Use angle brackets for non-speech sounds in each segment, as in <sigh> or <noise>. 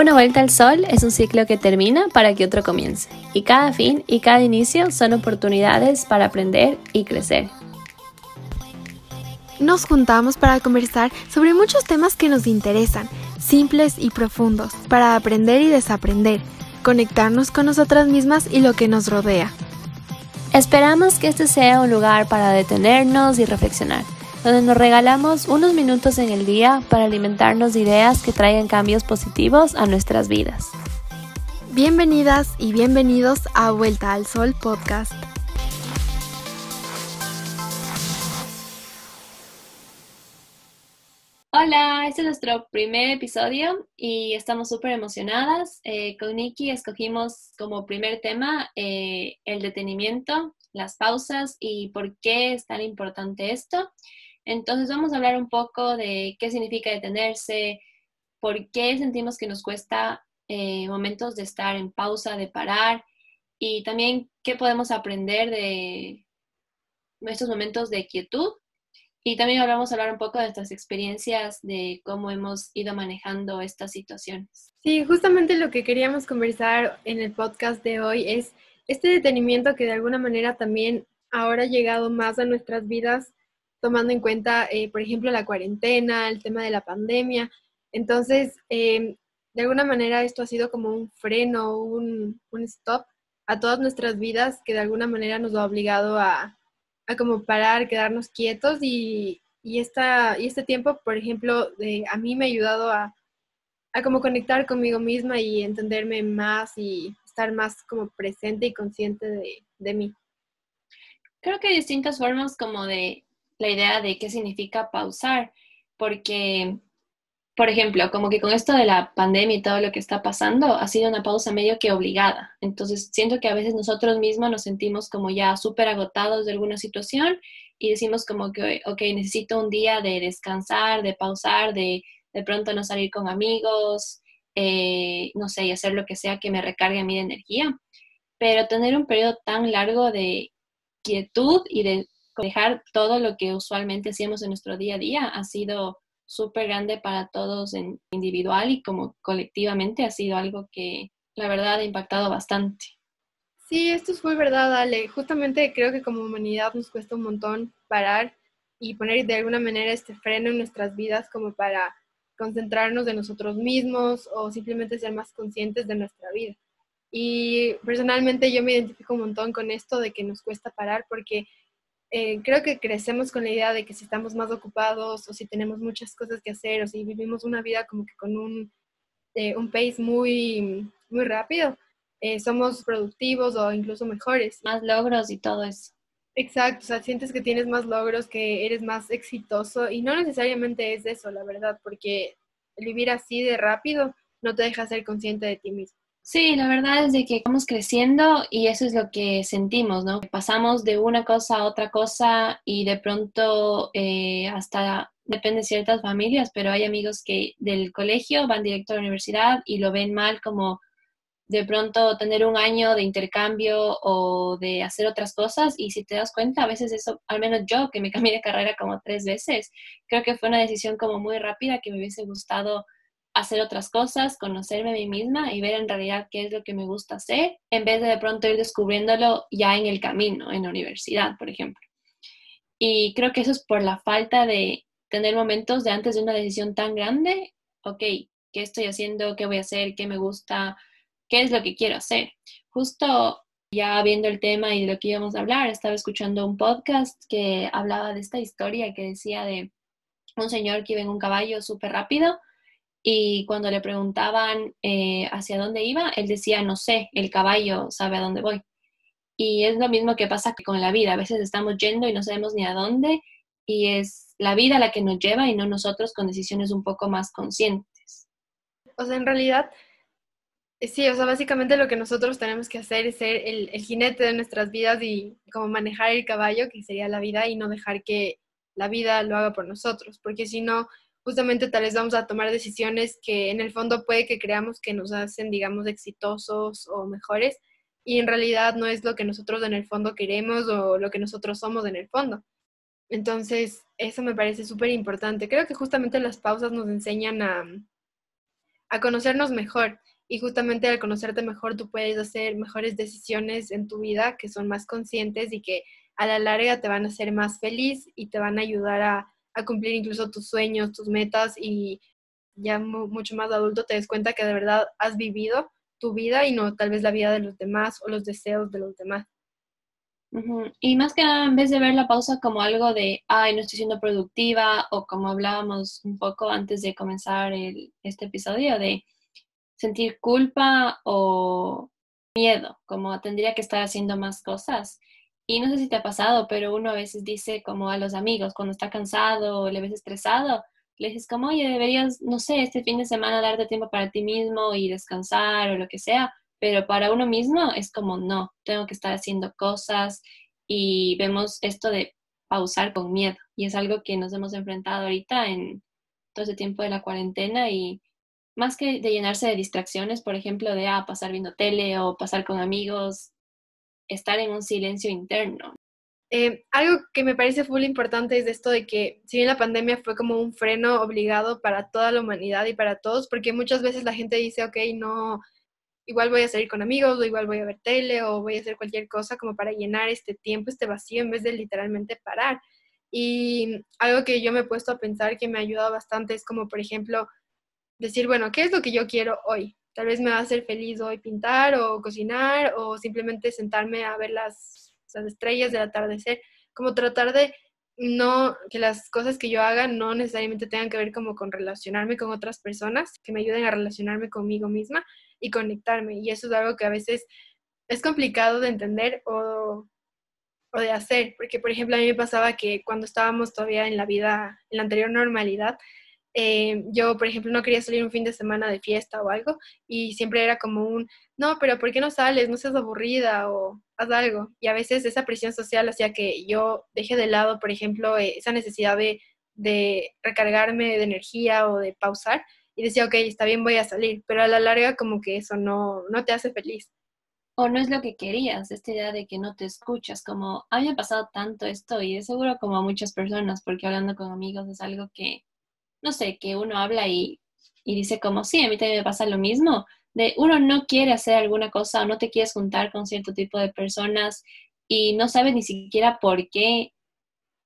Una vuelta al sol es un ciclo que termina para que otro comience, y cada fin y cada inicio son oportunidades para aprender y crecer. Nos juntamos para conversar sobre muchos temas que nos interesan, simples y profundos, para aprender y desaprender, conectarnos con nosotras mismas y lo que nos rodea. Esperamos que este sea un lugar para detenernos y reflexionar donde nos regalamos unos minutos en el día para alimentarnos de ideas que traigan cambios positivos a nuestras vidas. Bienvenidas y bienvenidos a Vuelta al Sol Podcast. Hola, este es nuestro primer episodio y estamos súper emocionadas. Eh, con Nikki escogimos como primer tema eh, el detenimiento, las pausas y por qué es tan importante esto. Entonces vamos a hablar un poco de qué significa detenerse, por qué sentimos que nos cuesta eh, momentos de estar en pausa, de parar y también qué podemos aprender de estos momentos de quietud. Y también vamos a hablar un poco de nuestras experiencias, de cómo hemos ido manejando estas situaciones. Sí, justamente lo que queríamos conversar en el podcast de hoy es este detenimiento que de alguna manera también ahora ha llegado más a nuestras vidas tomando en cuenta, eh, por ejemplo, la cuarentena, el tema de la pandemia. Entonces, em, de alguna manera esto ha sido como un freno, un, stop a todas nuestras vidas que de alguna manera nos ha obligado a, a como parar, quedarnos quietos y, y, esta, y este tiempo, por ejemplo, a mí me ha ayudado a, a como conectar conmigo misma y entenderme más y estar más como presente y consciente de, de mí. Creo que hay distintas formas como de la idea de qué significa pausar, porque, por ejemplo, como que con esto de la pandemia y todo lo que está pasando, ha sido una pausa medio que obligada. Entonces, siento que a veces nosotros mismos nos sentimos como ya súper agotados de alguna situación y decimos como que, ok, necesito un día de descansar, de pausar, de de pronto no salir con amigos, eh, no sé, y hacer lo que sea que me recargue a mí de energía. Pero tener un periodo tan largo de quietud y de dejar todo lo que usualmente hacíamos en nuestro día a día ha sido súper grande para todos en individual y como colectivamente ha sido algo que la verdad ha impactado bastante. Sí, esto fue verdad, Ale. Justamente creo que como humanidad nos cuesta un montón parar y poner de alguna manera este freno en nuestras vidas como para concentrarnos en nosotros mismos o simplemente ser más conscientes de nuestra vida. Y personalmente yo me identifico un montón con esto de que nos cuesta parar porque eh, creo que crecemos con la idea de que si estamos más ocupados o si tenemos muchas cosas que hacer o si vivimos una vida como que con un, eh, un pace muy, muy rápido, eh, somos productivos o incluso mejores. Más logros y todo eso. Exacto, o sea, sientes que tienes más logros, que eres más exitoso y no necesariamente es eso, la verdad, porque vivir así de rápido no te deja ser consciente de ti mismo. Sí, la verdad es de que vamos creciendo y eso es lo que sentimos, ¿no? Pasamos de una cosa a otra cosa y de pronto eh, hasta depende de ciertas familias, pero hay amigos que del colegio van directo a la universidad y lo ven mal como de pronto tener un año de intercambio o de hacer otras cosas y si te das cuenta, a veces eso, al menos yo que me cambié de carrera como tres veces, creo que fue una decisión como muy rápida que me hubiese gustado hacer otras cosas, conocerme a mí misma y ver en realidad qué es lo que me gusta hacer, en vez de de pronto ir descubriéndolo ya en el camino, en la universidad, por ejemplo. Y creo que eso es por la falta de tener momentos de antes de una decisión tan grande, ok, ¿qué estoy haciendo? ¿Qué voy a hacer? ¿Qué me gusta? ¿Qué es lo que quiero hacer? Justo ya viendo el tema y de lo que íbamos a hablar, estaba escuchando un podcast que hablaba de esta historia que decía de un señor que iba en un caballo súper rápido y cuando le preguntaban eh, hacia dónde iba, él decía, no sé, el caballo sabe a dónde voy. Y es lo mismo que pasa con la vida. A veces estamos yendo y no sabemos ni a dónde y es la vida la que nos lleva y no nosotros con decisiones un poco más conscientes. O sea, en realidad, eh, sí, o sea, básicamente lo que nosotros tenemos que hacer es ser el, el jinete de nuestras vidas y como manejar el caballo, que sería la vida, y no dejar que la vida lo haga por nosotros, porque si no, justamente tal vez vamos a tomar decisiones que en el fondo puede que creamos que nos hacen, digamos, exitosos o mejores y en realidad no es lo que nosotros en el fondo queremos o lo que nosotros somos en el fondo. Entonces, eso me parece súper importante. Creo que justamente las pausas nos enseñan a, a conocernos mejor. Y justamente al conocerte mejor, tú puedes hacer mejores decisiones en tu vida que son más conscientes y que a la larga te van a hacer más feliz y te van a ayudar a, a cumplir incluso tus sueños, tus metas y ya mucho más adulto te des cuenta que de verdad has vivido tu vida y no tal vez la vida de los demás o los deseos de los demás. Y más que nada, en vez de ver la pausa como algo de, ay, no estoy siendo productiva, o como hablábamos un poco antes de comenzar el, este episodio, de sentir culpa o miedo, como tendría que estar haciendo más cosas. Y no sé si te ha pasado, pero uno a veces dice como a los amigos, cuando está cansado o le ves estresado, le dices como, oye, deberías, no sé, este fin de semana darte tiempo para ti mismo y descansar o lo que sea, pero para uno mismo es como, no, tengo que estar haciendo cosas y vemos esto de pausar con miedo y es algo que nos hemos enfrentado ahorita en todo ese tiempo de la cuarentena y más que de llenarse de distracciones, por ejemplo, de ah, pasar viendo tele o pasar con amigos, estar en un silencio interno. Eh, algo que me parece full importante es esto de que si bien la pandemia fue como un freno obligado para toda la humanidad y para todos, porque muchas veces la gente dice, ok, no, igual voy a salir con amigos o igual voy a ver tele o voy a hacer cualquier cosa como para llenar este tiempo, este vacío, en vez de literalmente parar. Y algo que yo me he puesto a pensar que me ha ayudado bastante es como, por ejemplo, decir, bueno, ¿qué es lo que yo quiero hoy? Tal vez me va a hacer feliz hoy pintar o cocinar o simplemente sentarme a ver las, las estrellas del atardecer, como tratar de no, que las cosas que yo haga no necesariamente tengan que ver como con relacionarme con otras personas, que me ayuden a relacionarme conmigo misma y conectarme. Y eso es algo que a veces es complicado de entender o, o de hacer, porque por ejemplo a mí me pasaba que cuando estábamos todavía en la vida, en la anterior normalidad, eh, yo, por ejemplo, no quería salir un fin de semana de fiesta o algo y siempre era como un, no, pero ¿por qué no sales? No seas aburrida o haz algo. Y a veces esa presión social hacía que yo deje de lado, por ejemplo, eh, esa necesidad de, de recargarme de energía o de pausar y decía, ok, está bien, voy a salir, pero a la larga como que eso no, no te hace feliz. O no es lo que querías, esta idea de que no te escuchas, como a mí me ha pasado tanto esto y de seguro como a muchas personas, porque hablando con amigos es algo que no sé, que uno habla y, dice como, sí, a mí también me pasa lo mismo, de uno no quiere hacer alguna cosa o no te quieres juntar con cierto tipo de personas y no sabes ni siquiera por qué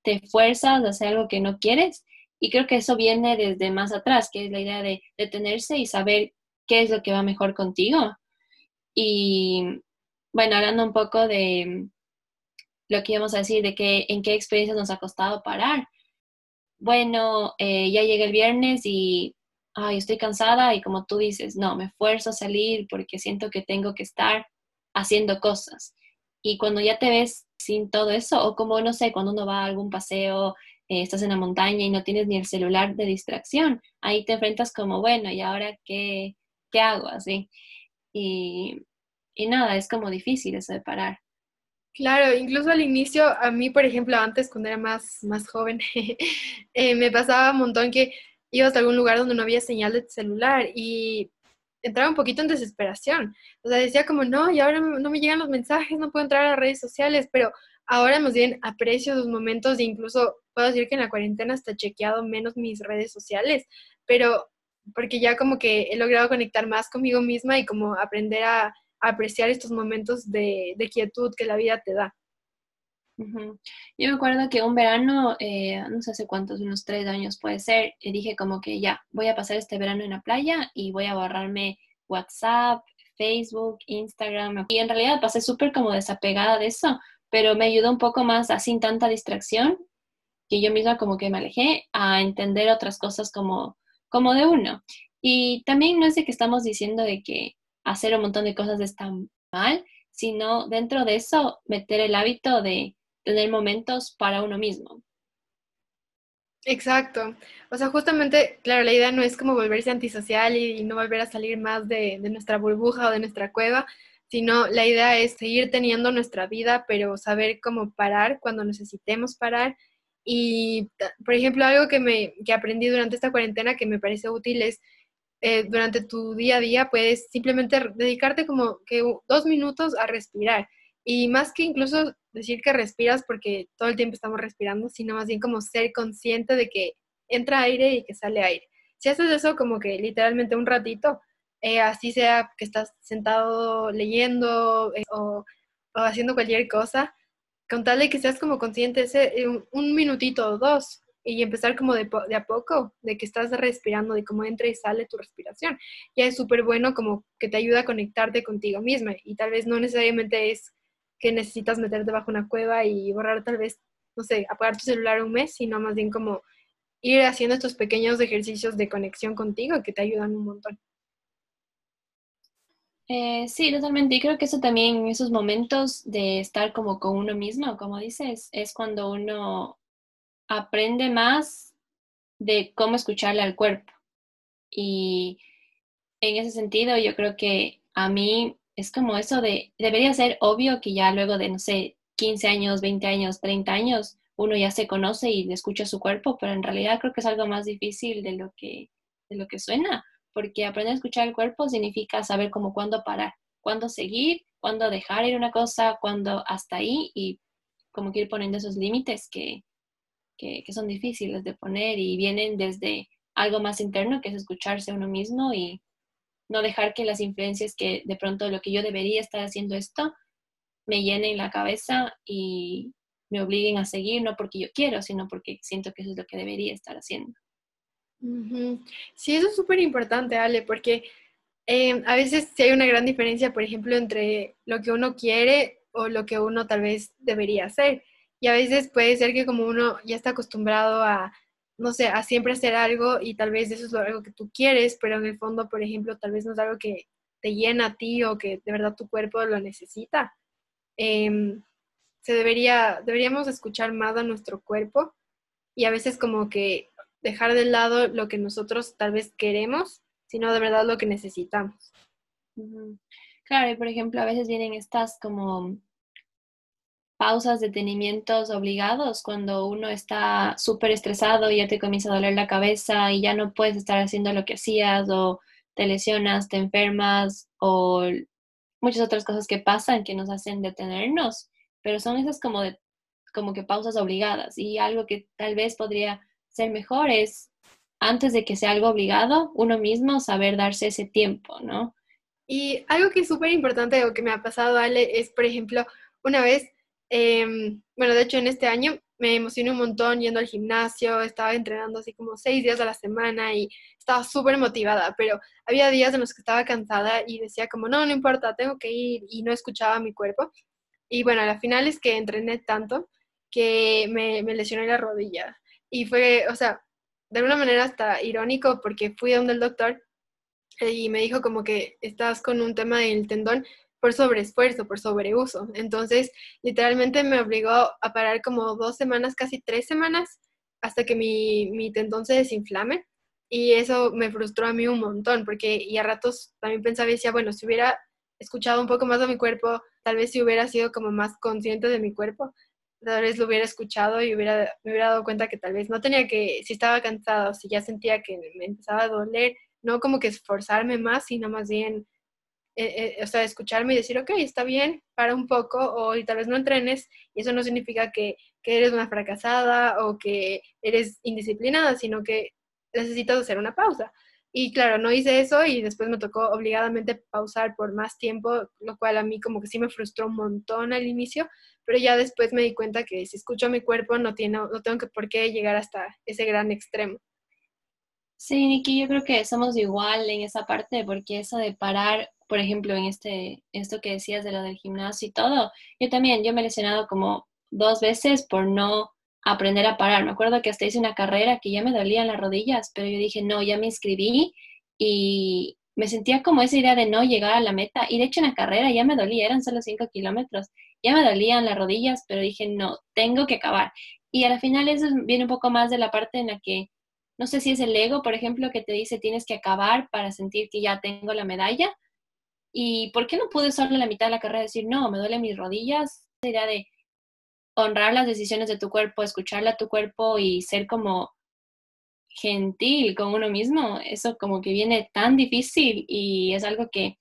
te fuerzas a hacer algo que no quieres. Y creo que eso viene desde más atrás, que es la idea de detenerse y saber qué es lo que va mejor contigo. Y bueno, hablando un poco de lo que íbamos a decir, de que en qué experiencias nos ha costado parar bueno, eh, ya llega el viernes y ay, estoy cansada y como tú dices, no, me esfuerzo a salir porque siento que tengo que estar haciendo cosas. Y cuando ya te ves sin todo eso, o como, no sé, cuando uno va a algún paseo, eh, estás en la montaña y no tienes ni el celular de distracción, ahí te enfrentas como, bueno, ¿y ahora qué, qué hago? Así. Y, y nada, es como difícil eso de parar. Claro, incluso al inicio, a mí, por ejemplo, antes, cuando era más, más joven, <laughs> eh, me pasaba un montón que ibas a algún lugar donde no había señal de celular y entraba un poquito en desesperación. O sea, decía como, no, y ahora no me llegan los mensajes, no puedo entrar a las redes sociales, pero ahora más bien aprecio esos momentos e incluso puedo decir que en la cuarentena hasta chequeado menos mis redes sociales, pero porque ya como que he logrado conectar más conmigo misma y como aprender a apreciar estos momentos de, quietud que la vida te da. Yo me acuerdo que un verano, eh, no sé hace cuántos, unos tres años puede ser, y dije como que ya, voy a pasar este verano en la playa y voy a borrarme WhatsApp, Facebook, Instagram. Y en realidad pasé súper como desapegada de eso, pero me ayudó un poco más, así sin tanta distracción, que yo misma como que me alejé a entender otras cosas como, como de uno. Y también no es de que estamos diciendo de que hacer un montón de cosas está mal, sino dentro de eso meter el hábito de tener momentos para uno mismo. Exacto. O sea, justamente, claro, la idea no es como volverse antisocial y, no volver a salir más de, de, nuestra burbuja o de nuestra cueva, sino la idea es seguir teniendo nuestra vida, pero saber cómo parar cuando necesitemos parar. Y, por ejemplo, algo que, me, que aprendí durante esta cuarentena que me parece útil es eh, durante tu día a día puedes simplemente dedicarte como que dos minutos a respirar. Y más que incluso decir que respiras porque todo el tiempo estamos respirando, sino más bien como ser consciente de que entra aire y que sale aire. si haces eso como que literalmente un ratito, eh, así sea que estás sentado leyendo eh, o, haciendo cualquier cosa, con tal de que seas como consciente ese, un, un minutito o dos y empezar como de, de, a poco, de que estás respirando, de cómo entra y sale tu respiración. Ya es súper bueno como que te ayuda a conectarte contigo misma y tal vez no necesariamente es que necesitas meterte bajo una cueva y borrar tal vez, no sé, apagar tu celular un mes, sino más bien como ir haciendo estos pequeños ejercicios de conexión contigo que te ayudan un montón. Eh, sí, totalmente. Y creo que eso también, esos momentos de estar como con uno mismo, como dices, es cuando uno aprende más de cómo escucharle al cuerpo. Y en ese sentido, yo creo que a mí es como eso de, debería ser obvio que ya luego de, no sé, 15 años, 20 años, 30 años, uno ya se conoce y escucha su cuerpo, pero en realidad creo que es algo más difícil de lo que, de lo que suena, porque aprender a escuchar el cuerpo significa saber cómo cuándo parar, cuándo seguir, cuándo dejar ir una cosa, cuándo hasta ahí y como que ir poniendo esos límites que, son difíciles de poner y vienen desde algo más interno, que es escucharse a uno mismo y no dejar que las influencias que de pronto lo que yo debería estar haciendo esto me llenen la cabeza y me obliguen a seguir, no porque yo quiero, sino porque siento que eso es lo que debería estar haciendo. Sí, eso es súper importante, Ale, porque eh, a veces sí hay una gran diferencia, por ejemplo, entre lo que uno quiere o lo que uno tal vez debería hacer. Y a veces puede ser que como uno ya está acostumbrado a, no sé, a siempre hacer algo y tal vez eso es algo que tú quieres, pero en el fondo, por ejemplo, tal vez no es algo que te llena a ti o que de verdad tu cuerpo lo necesita. Em, se debería, deberíamos escuchar más a nuestro cuerpo y a veces como que dejar de lado lo que nosotros tal vez queremos, sino de verdad lo que necesitamos. Claro, y por ejemplo, a veces vienen estas como pausas, detenimientos obligados cuando uno está súper estresado y ya te comienza a doler la cabeza y ya no puedes estar haciendo lo que hacías o te lesionas, te enfermas o muchas otras cosas que pasan que nos hacen detenernos, pero son esas como de como que pausas obligadas y algo que tal vez podría ser mejor es antes de que sea algo obligado, uno mismo saber darse ese tiempo, ¿no? Y algo que es súper importante o que me ha pasado, Ale, es, por ejemplo, una vez Em, bueno, de hecho en este año me emocioné un montón yendo al gimnasio, estaba entrenando así como seis días a la semana y estaba súper motivada, pero había días en los que estaba cansada y decía como, no, no importa, tengo que ir y no escuchaba mi cuerpo. Y bueno, a la final es que entrené tanto que me, me lesioné la rodilla. Y fue, o sea, de alguna manera hasta irónico porque fui a donde el doctor y me dijo como que estás con un tema del tendón por sobreesfuerzo, por sobreuso. Entonces, literalmente me obligó a parar como dos semanas, casi tres semanas, hasta que mi, mi tendón se desinflame. Y eso me frustró a mí un montón, porque y a ratos también pensaba y decía, bueno, si hubiera escuchado un poco más de mi cuerpo, tal vez si hubiera sido como más consciente de mi cuerpo, tal vez lo hubiera escuchado y hubiera, me hubiera dado cuenta que tal vez no tenía que, si estaba cansado, si ya sentía que me empezaba a doler, no como que esforzarme más, sino más bien eh, eh, o sea, escucharme y decir, ok, está bien, para un poco, o y tal vez no entrenes, y eso no significa que, que eres una fracasada o que eres indisciplinada, sino que necesitas hacer una pausa. Y claro, no hice eso y después me tocó obligadamente pausar por más tiempo, lo cual a mí como que sí me frustró un montón al inicio, pero ya después me di cuenta que si escucho a mi cuerpo no, tiene, no tengo que por qué llegar hasta ese gran extremo. Sí, Nikki, yo creo que somos igual en esa parte, porque eso de parar por ejemplo, en este, esto que decías de lo del gimnasio y todo, yo también, yo me he lesionado como dos veces por no aprender a parar. Me acuerdo que hasta hice una carrera que ya me dolían las rodillas, pero yo dije, no, ya me inscribí y me sentía como esa idea de no llegar a la meta. Y de hecho en la carrera ya me dolía, eran solo cinco kilómetros, ya me dolían las rodillas, pero dije, no, tengo que acabar. Y al final eso viene un poco más de la parte en la que, no sé si es el ego, por ejemplo, que te dice tienes que acabar para sentir que ya tengo la medalla, ¿Y por qué no pude solo en la mitad de la carrera decir, no, me duelen mis rodillas? La idea de honrar las decisiones de tu cuerpo, escucharle a tu cuerpo y ser como gentil con uno mismo, eso como que viene tan difícil y es algo que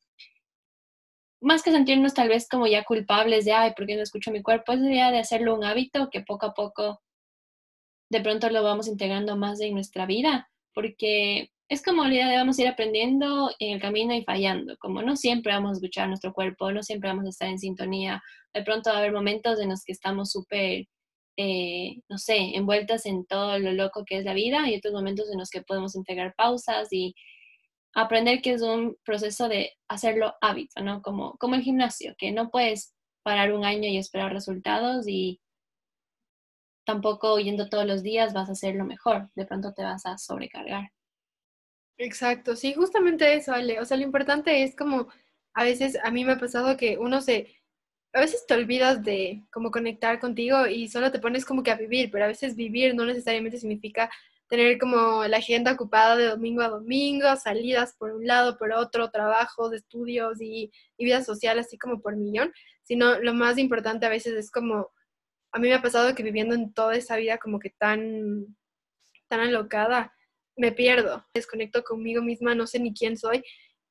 más que sentirnos tal vez como ya culpables de, ay, ¿por qué no escucho mi cuerpo? Es idea de hacerlo un hábito que poco a poco de pronto lo vamos integrando más en nuestra vida, porque es como la idea de vamos a ir aprendiendo en el camino y fallando, como no siempre vamos a escuchar nuestro cuerpo, no siempre vamos a estar en sintonía, de pronto va a haber momentos en los que estamos súper, eh, no sé, envueltas en todo lo loco que es la vida y otros momentos en los que podemos integrar pausas y aprender que es un proceso de hacerlo hábito, ¿no? Como, como el gimnasio, que no puedes parar un año y esperar resultados y tampoco yendo todos los días vas a hacer lo mejor, de pronto te vas a sobrecargar. Exacto, sí, justamente eso, Ale. O sea, lo importante es como, a veces a mí me ha pasado que uno se, a veces te olvidas de cómo conectar contigo y solo te pones como que a vivir, pero a veces vivir no necesariamente significa tener como la agenda ocupada de domingo a domingo, salidas por un lado, por otro, trabajos, estudios y, y vida social, así como por millón, sino lo más importante a veces es como, a mí me ha pasado que viviendo en toda esa vida como que tan, tan alocada, me pierdo, desconecto conmigo misma, no sé ni quién soy.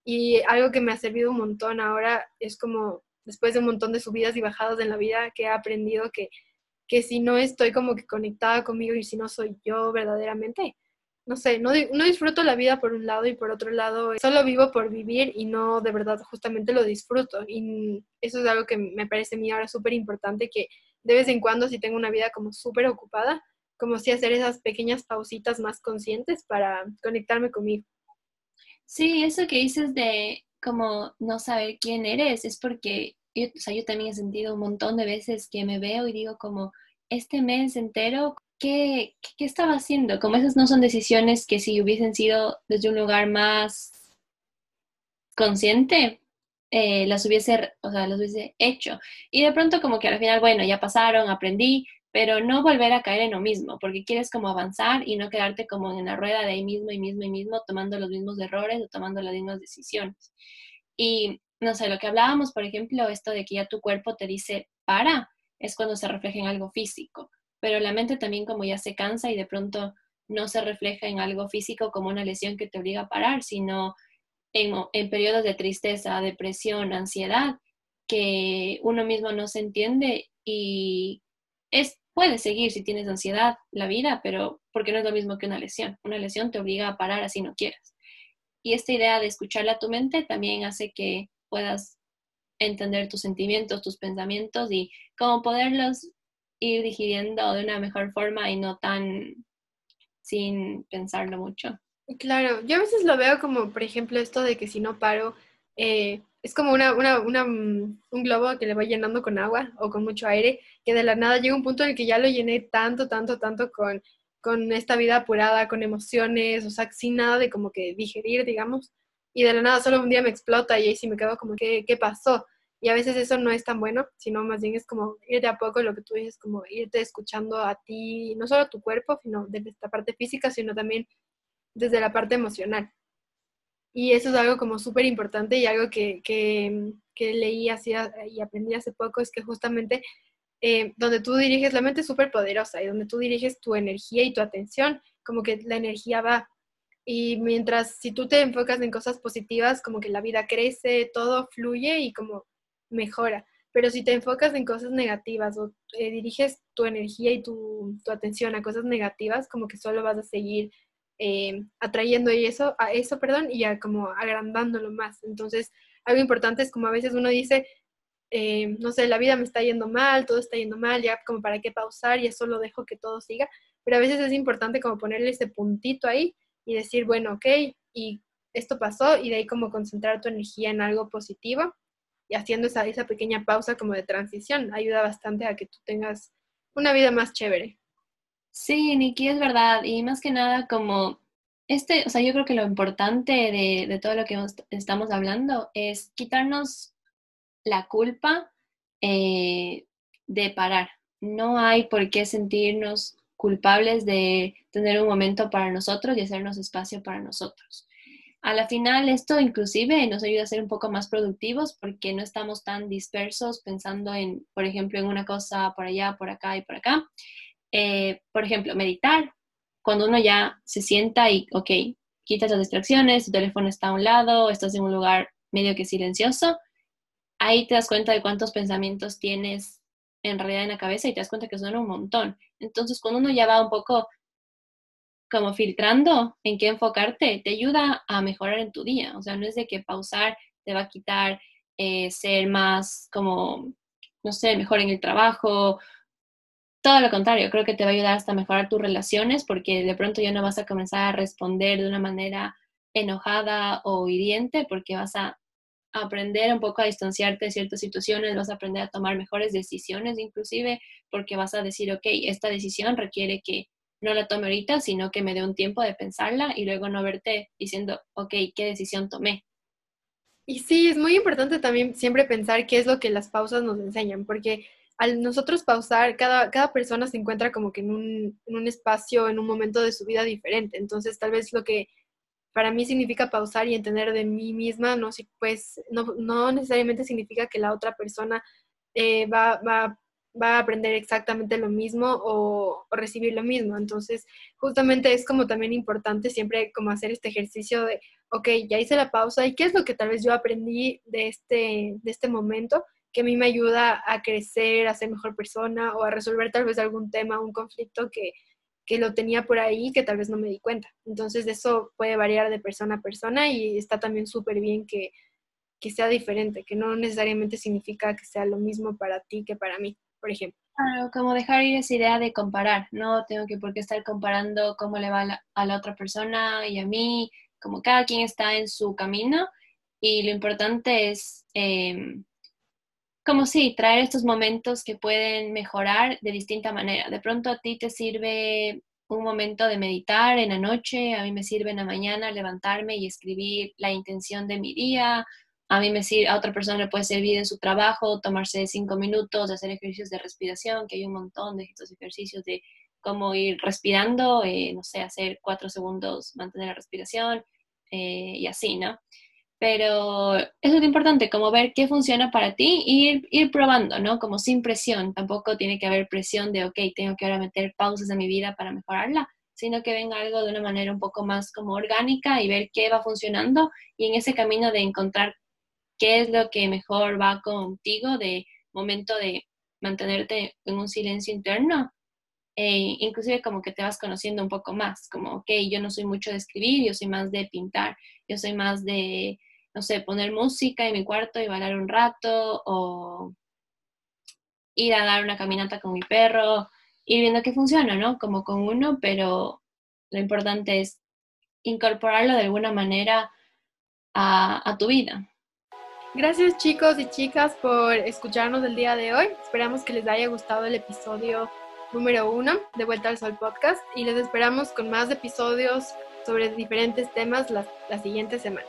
Y algo que me ha servido un montón ahora es como, después de un montón de subidas y bajadas en la vida, que he aprendido que, que si no estoy como que conectada conmigo y si no soy yo verdaderamente, no sé, no, no disfruto la vida por un lado y por otro lado solo vivo por vivir y no de verdad justamente lo disfruto. Y eso es algo que me parece a mí ahora súper importante, que de vez en cuando si tengo una vida como súper ocupada, como si hacer esas pequeñas pausitas más conscientes para conectarme conmigo. Sí, eso que dices de como no saber quién eres es porque yo, o sea, yo también he sentido un montón de veces que me veo y digo como este mes entero, ¿qué, qué estaba haciendo? Como esas no son decisiones que si hubiesen sido desde un lugar más consciente, eh, las hubiese, o sea, las hubiese hecho. Y de pronto como que al final, bueno, ya pasaron, aprendí, pero no volver a caer en lo mismo, porque quieres como avanzar y no quedarte como en la rueda de ahí mismo y mismo y mismo, tomando los mismos errores o tomando las mismas decisiones. Y no sé, lo que hablábamos, por ejemplo, esto de que ya tu cuerpo te dice para, es cuando se refleja en algo físico, pero la mente también como ya se cansa y de pronto no se refleja en algo físico como una lesión que te obliga a parar, sino en, en periodos de tristeza, depresión, ansiedad, que uno mismo no se entiende y es Puedes seguir si tienes ansiedad la vida, pero porque no es lo mismo que una lesión. Una lesión te obliga a parar así no quieras. Y esta idea de escucharle a tu mente también hace que puedas entender tus sentimientos, tus pensamientos y cómo poderlos ir digiriendo de una mejor forma y no tan sin pensarlo mucho. Claro, yo a veces lo veo como, por ejemplo, esto de que si no paro, eh, es como una, una, una, mm, un globo que le voy llenando con agua o con mucho aire, que de la nada llega un punto en el que ya lo llené tanto, tanto, tanto con, con esta vida apurada, con emociones, o sea, sin nada de como que digerir, digamos, y de la nada solo un día me explota y ahí sí me quedo como, ¿qué, qué pasó? Y a veces eso no es tan bueno, sino más bien es como ir de a poco, lo que tú dices, como irte escuchando a ti, no solo a tu cuerpo, sino desde esta parte física, sino también desde la parte emocional. Y eso es algo como súper importante y algo que, que, leí así y aprendí hace poco, es que justamente eh, donde tú diriges la mente es súper poderosa y donde tú diriges tu energía y tu atención, como que la energía va. Y mientras si tú te enfocas en cosas positivas, como que la vida crece, todo fluye y como mejora. Pero si te enfocas en cosas negativas o eh, diriges tu energía y tu, tu, atención a cosas negativas, como que solo vas a seguir eh, atrayendo eso, a eso, perdón, y a como agrandándolo más. Entonces, algo importante es como a veces uno dice, eh, no sé, la vida me está yendo mal, todo está yendo mal, ya como para qué pausar, y eso lo dejo que todo siga, pero a veces es importante como ponerle ese puntito ahí y decir, bueno, ok, y esto pasó, y de ahí como concentrar tu energía en algo positivo y haciendo esa, esa pequeña pausa como de transición, ayuda bastante a que tú tengas una vida más chévere. Sí, Nikki, es verdad. Y más que nada, como este, o sea, yo creo que lo importante de, todo lo que estamos hablando es quitarnos la culpa eh, de parar. No hay por qué sentirnos culpables de tener un momento para nosotros y hacernos espacio para nosotros. A la final, esto inclusive nos ayuda a ser un poco más productivos porque no estamos tan dispersos pensando en, por ejemplo, en una cosa por allá, por acá y por acá, eh, por ejemplo, meditar, cuando uno ya se sienta y, ok, quitas las distracciones, tu teléfono está a un lado, estás en un lugar medio que silencioso, ahí te das cuenta de cuántos pensamientos tienes en realidad en la cabeza y te das cuenta que son un montón. Entonces, cuando uno ya va un poco como filtrando en qué enfocarte, te ayuda a mejorar en tu día. O sea, no es de que pausar te va a quitar eh, ser más como, no sé, mejor en el trabajo. Todo lo contrario, creo que te va a ayudar hasta mejorar tus relaciones porque de pronto ya no vas a comenzar a responder de una manera enojada o hiriente porque vas a aprender un poco a distanciarte de ciertas situaciones, vas a aprender a tomar mejores decisiones inclusive porque vas a decir, ok, esta decisión requiere que no la tome ahorita, sino que me dé un tiempo de pensarla y luego no verte diciendo, ok, ¿qué decisión tomé? Y sí, es muy importante también siempre pensar qué es lo que las pausas nos enseñan, porque al nosotros pausar, cada, cada persona se encuentra como que en un, en un espacio, en un momento de su vida diferente. Entonces, tal vez lo que para mí significa pausar y entender de mí misma, no, pues, no, no necesariamente significa que la otra persona eh, va, va va a aprender exactamente lo mismo o, recibir lo mismo. Entonces, justamente es como también importante siempre como hacer este ejercicio de, ok, ya hice la pausa y qué es lo que tal vez yo aprendí de este, de este momento que a mí me ayuda a crecer, a ser mejor persona o a resolver tal vez algún tema, un conflicto que, que lo tenía por ahí que tal vez no me di cuenta. Entonces, eso puede variar de persona a persona y está también súper bien que, que sea diferente, que no necesariamente significa que sea lo mismo para ti que para mí por ejemplo. Claro, como dejar ir esa idea de comparar, no tengo que por qué estar comparando cómo le va a la, otra persona y a mí, como cada quien está en su camino y lo importante es, em, como sí, traer estos momentos que pueden mejorar de distinta manera. De pronto a ti te sirve un momento de meditar en la noche, a mí me sirve en la mañana levantarme y escribir la intención de mi día, a mí me sirve, a otra persona le puede servir en su trabajo, tomarse cinco minutos, hacer ejercicios de respiración, que hay un montón de estos ejercicios de cómo ir respirando, eh, no sé, hacer cuatro segundos, mantener la respiración eh, y así, ¿no? Pero eso es lo importante, como ver qué funciona para ti y ir, ir, probando, ¿no? Como sin presión, tampoco tiene que haber presión de, ok, tengo que ahora meter pausas en mi vida para mejorarla, sino que venga algo de una manera un poco más como orgánica y ver qué va funcionando y en ese camino de encontrar qué es lo que mejor va contigo de momento de mantenerte en un silencio interno. E inclusive como que te vas conociendo un poco más, como, ok, yo no soy mucho de escribir, yo soy más de pintar, yo soy más de, no sé, poner música en mi cuarto y bailar un rato o ir a dar una caminata con mi perro, ir viendo qué funciona, ¿no? Como con uno, pero lo importante es incorporarlo de alguna manera a, tu vida. Gracias chicos y chicas por escucharnos el día de hoy. Esperamos que les haya gustado el episodio número uno de Vuelta al Sol Podcast y les esperamos con más episodios sobre diferentes temas la siguiente semana.